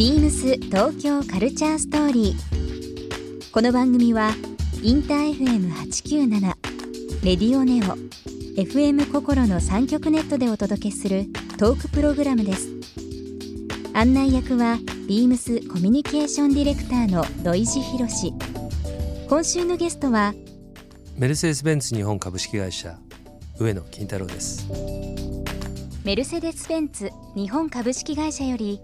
ビームス東京カルチャーストーリー。この番組はインター FM897 レディオネオ FM 心の三極ネットでお届けするトークプログラムです。案内役はビームスコミュニケーションディレクターの土井博志。今週のゲストはメルセデス・ベンツ日本株式会社上野金太郎ですメルセデス・ベンツ日本株式会社より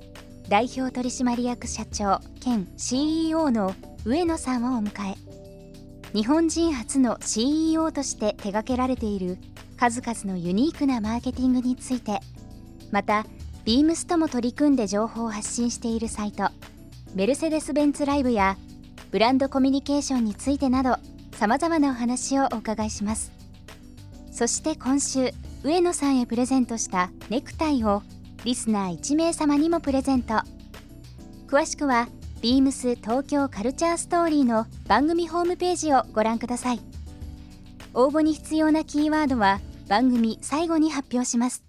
代表取締役社長兼 CEO の上野さんをお迎え。日本人初の CEO として手掛けられている数々のユニークなマーケティングについて。またビームスとも取り組んで情報を発信しているサイトメルセデス・ベンツライブやブランドコミュニケーションについてなどさまざまなお話をお伺いします。そして今週上野さんへプレゼントしたネクタイをリスナー1名様にもプレゼント詳しくはビームス東京カルチャーストーリーの番組ホームページをご覧ください応募に必要なキーワードは番組最後に発表します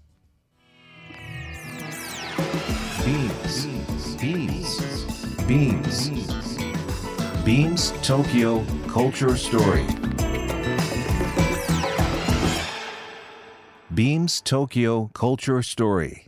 Beams. Beams. Beams Tokyo Culture Story. Beams Tokyo Culture Story.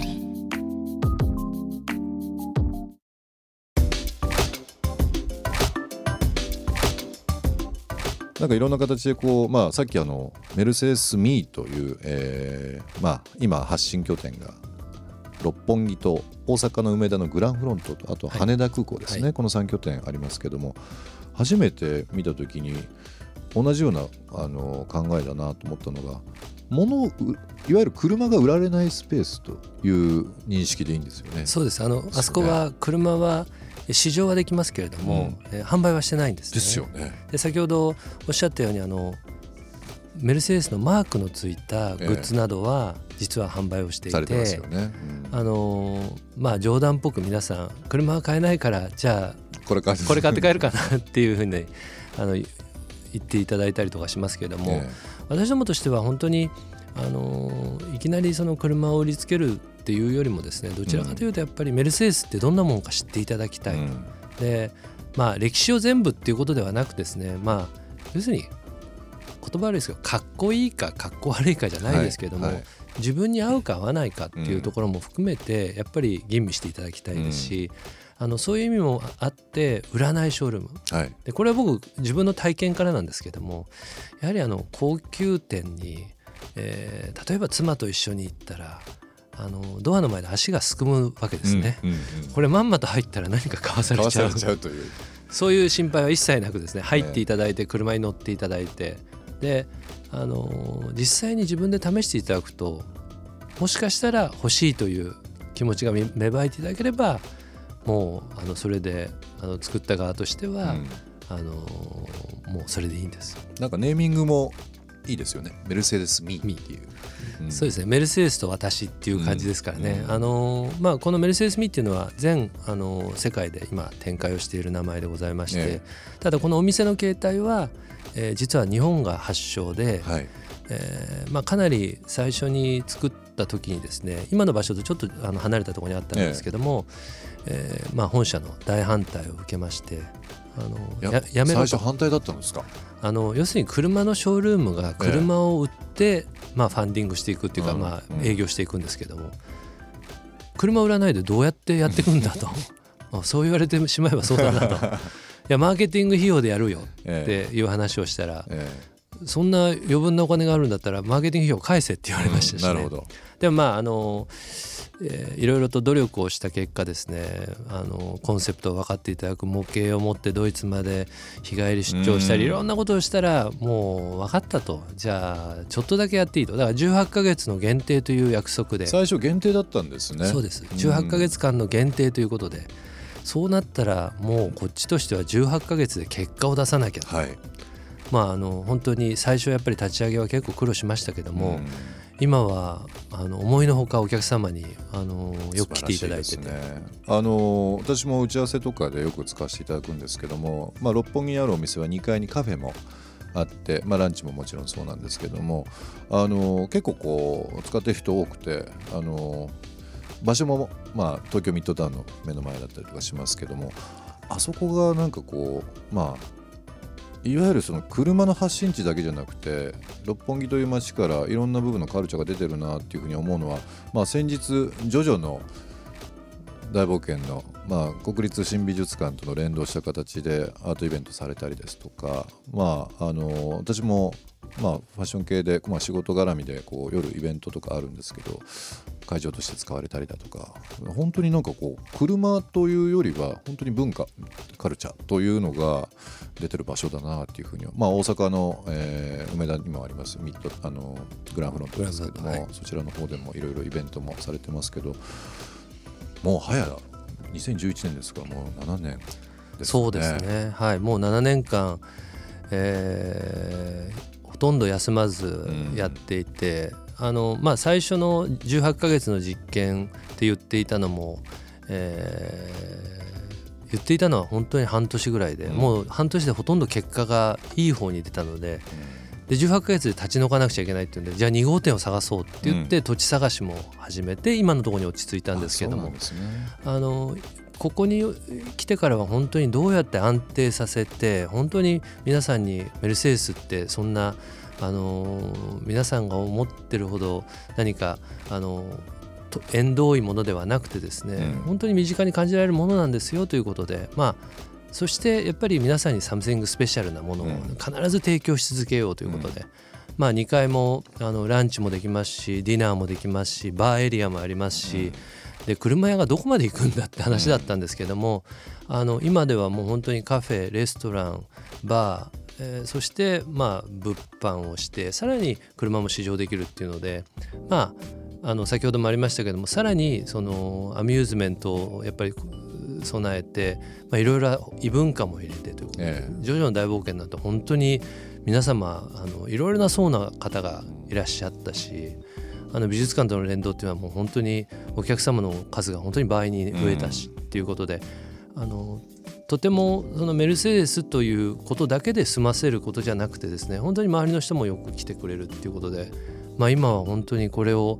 ー。なんかいろんな形でこう、まあ、さっきあのメルセデス・ミーという、えーまあ、今発信拠点が六本木と大阪の梅田のグランフロントとあと羽田空港ですね、はい。この3拠点ありますけども初めて見た時に同じようなあの考えだなと思ったのが物いわゆる車が売られないスペースという認識でいいんですよね。そうです。あのあそこは車は試乗はできますけれども、えー販売はしてないんですね。ですよね。で先ほどおっしゃったようにあのメルセデスのマークのついたグッズなどは実は販売をしていて、あのーまあ冗談っぽく皆さん車は買えないからじゃあこれ買って帰るかなっていうふうにあの言っていただいたりとかしますけれども、え。私どもとしては本当にあのいきなりその車を売りつけるっていうよりもですねどちらかというとやっぱりメルセデスってどんなもんか知っていただきたい、えうん。でまあ歴史を全部っていうことではなくですねまあ要するに言葉悪いですけどかっこいいかかっこ悪いかじゃないですけれども、はいはい。自分に合うか合わないかっていうところも含めてやっぱり吟味していただきたいですし、あのそういう意味もあって売らないショールーム。はい。でこれは僕自分の体験からなんですけどもやはりあの高級店に、えー例えば妻と一緒に行ったらあのドアの前で足がすくむわけですね。うんうんこれまんまと入ったら何か買わされちゃう。という。そういう心配は一切なくですね。入っていただいて車に乗っていただいてであの実際に自分で試していただくともしかしたら欲しいという気持ちが芽芽生えていただければもうあのそれであの作った側としては、うん。あのもうそれでいいんです、なんかネーミングもいいですよね。メルセデス・ミーっていう。うん。そうですね。メルセデスと私っていう感じですからね、うん。あのまあ、このメルセデス・ミーっていうのは全あの世界で今展開をしている名前でございまして、えただこのお店の形態は、えー実は日本が発祥で、はい。えーまあ、かなり最初に作った時にですね今の場所とちょっとあの離れたところにあったんですけども、えーまあ、本社の大反対を受けましてあのやややめろと。最初反対だったんですか？あの要するに車のショールームが車を売って、まあ、ファンディングしていくっていうか、うん。まあう、ん。営業していくんですけども。車売らないでどうやってやっていくんだと。あそう言われてしまえばそうだなと。いやマーケティング費用でやるよっえていう話をしたら、えそんな余分なお金があるんだったらマーケティング費用返せって言われましたし、ね。なるほど。でもまああの、えーいろいろと努力をした結果ですねあのコンセプトを分かっていただく模型を持ってドイツまで日帰り出張したりうん。いろんなことをしたらもう分かったと。じゃあちょっとだけやっていいと。だから18ヶ月の限定という約束で。最初限定だったんですね。そうです。18ヶ月間の限定ということで。そうなったらもうこっちとしては18ヶ月で結果を出さなきゃと。はい。まああの本当に最初やっぱり立ち上げは結構苦労しましたけども、今はあの思いのほかお客様にあのよく来ていただいてて、ね、あの私も打ち合わせとかでよく使わせていただくんですけども、まあ、六本木にあるお店は2階にカフェもあって、まあ、ランチももちろんそうなんですけどもあの結構こう使ってる人多くてあの場所も、まあ、東京ミッドタウンの目の前だったりとかしますけどもあそこがなんかこうまあいわゆるその車の発信地だけじゃなくて六本木という街からいろんな部分のカルチャーが出てるなっていうふうに思うのは、まあ、先日ジョジョの大冒険の、まあ、国立新美術館との連動した形でアートイベントされたりですとか、まあ、あの私も、まあ、ファッション系で、まあ、仕事絡みでこう夜イベントとかあるんですけど会場として使われたりだとか本当になんかこう車というよりは本当に文化カルチャーというのが出てる場所だなっていうふうにまあ大阪の、えー梅田にもありますミッドあのグランフロントですけども、グランフロントそちらの方でもいろいろイベントもされてますけどもう早2011年ですがもう7年ですね。そうですね。はい。もう7年間、えーほとんど休まずやっていて、あのまあ、最初の18ヶ月の実験って言っていたのも、えー言っていたのは本当に半年ぐらいで、うん。もう半年でほとんど結果がいい方に出たのでで18ヶ月で立ち退かなくちゃいけないっていうんでじゃあ2号店を探そうって言って、土地探しも始めて今のところに落ち着いたんですけども。ね。あのここに来てからは本当にどうやって安定させて本当に皆さんにメルセデスってそんなあの皆さんが思ってるほど何かあのと縁遠いものではなくてですね、うん。本当に身近に感じられるものなんですよということでまあそしてやっぱり皆さんにサムシングスペシャルなものをうん。必ず提供し続けようということで、まあ2階もあのランチもできますしディナーもできますしバーエリアもありますし、で車屋がどこまで行くんだって話だったんですけども、あの今ではもう本当にカフェレストランバー、えーそしてまあ物販をしてさらに車も試乗できるっていうのでまああの先ほどもありましたけどもさらにそのアミューズメントをやっぱり備えてまあいろいろ異文化も入れてということでえジョジョの大冒険なんて本当に皆様あのいろいろな層な方がいらっしゃったしあの美術館との連動っていうのはもう本当にお客様の数が本当に倍に増えたしっていうことで、あのとてもそのメルセデスということだけで済ませることじゃなくてですね本当に周りの人もよく来てくれるっていうことで、まあ、今は本当にこれを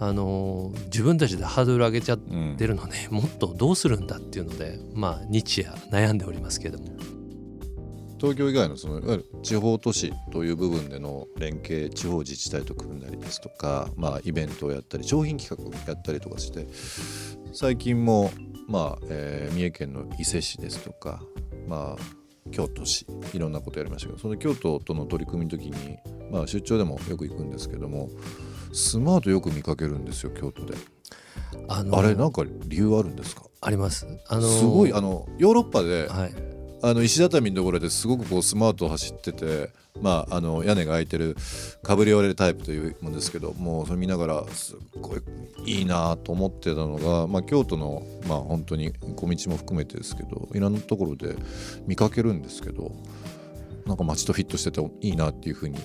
あの自分たちでハードル上げちゃってるので、もっとどうするんだっていうので、まあ、日夜悩んでおりますけれども。東京以外のそのいわゆる地方都市という部分での連携地方自治体と組んだりですとか、まあ、イベントをやったり商品企画をやったりとかして最近も、まあえー三重県の伊勢市ですとか、まあ、京都市いろんなことやりましたけどその京都との取り組みの時に、まあ、出張でもよく行くんですけどもスマートよく見かけるんですよ京都で。あのあれなんか理由あるんですか？あります。あのすごいあのヨーロッパで、はい、あの石畳のところですごくこうスマート走ってて、まあ、あの屋根が開いてるカブリオレタイプというものですけどもうそれ見ながらすっごいいいなと思ってたのが、まあ、京都の、まあ、本当に小道も含めてですけどいろんなところで見かけるんですけどなんか街とフィットしてていいなっていうふうに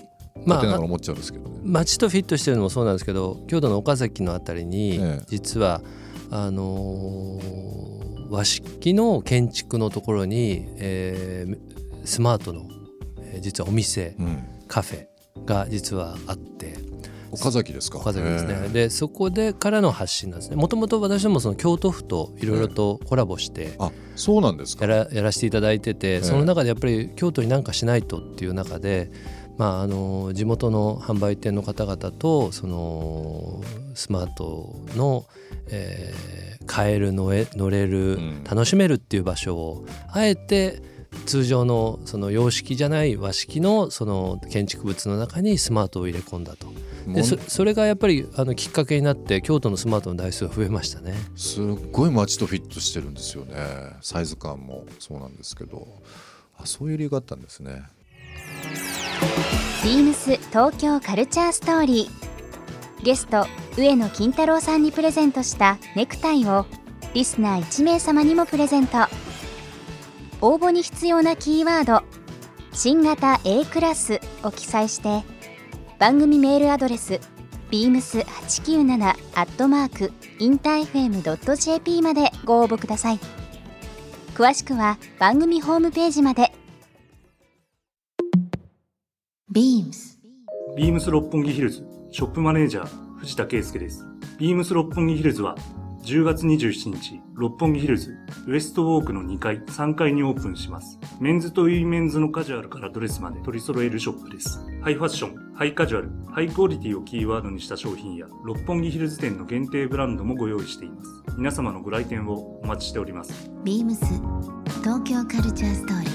まあながら思っちゃうんですけどね。街とフィットしてるのもそうなんですけど京都の岡崎のあたりに、ええ。実はあのー和式の建築のところに、えースマートの、えー実はお店うん、カフェが実はあって。岡崎ですか。岡崎ですね、えでそこでからの発信なんですね。もともと私どもその京都府といろいろとコラボしてえあそうなんですか。やらやらせていただいてて、えその中でやっぱり京都に何かしないとっていう中で、まあ、あの地元の販売店の方々とそのスマートの、えー買える乗れ乗れる、うん。楽しめるっていう場所をあえて通常のその洋式じゃない和式のその建築物の中にスマートを入れ込んだと。でそそれがやっぱりあのきっかけになって京都のスマートの台数が増えましたね。すっごい街とフィットしてるんですよね。サイズ感もそうなんですけど。あそういう理由があったんですねビームス東京カルチャーストーリー。ゲスト上野金太郎さんにプレゼントしたネクタイをリスナー1名様にもプレゼント。応募に必要なキーワード「新型 A クラス」を記載して番組メールアドレス beams897 アットマークインター FM.jp までご応募ください。詳しくは番組ホームページまで。Beams ビームス六本木ヒルズショップマネージャー藤田圭介です。ビームス六本木ヒルズは10月27日、六本木ヒルズウエストウォークの2階、3階にオープンします。メンズとウィメンズのカジュアルからドレスまで取り揃えるショップです。ハイファッション、ハイカジュアル、ハイクオリティをキーワードにした商品や六本木ヒルズ店の限定ブランドもご用意しています。皆様のご来店をお待ちしております。beams 東京カルチャーストーリー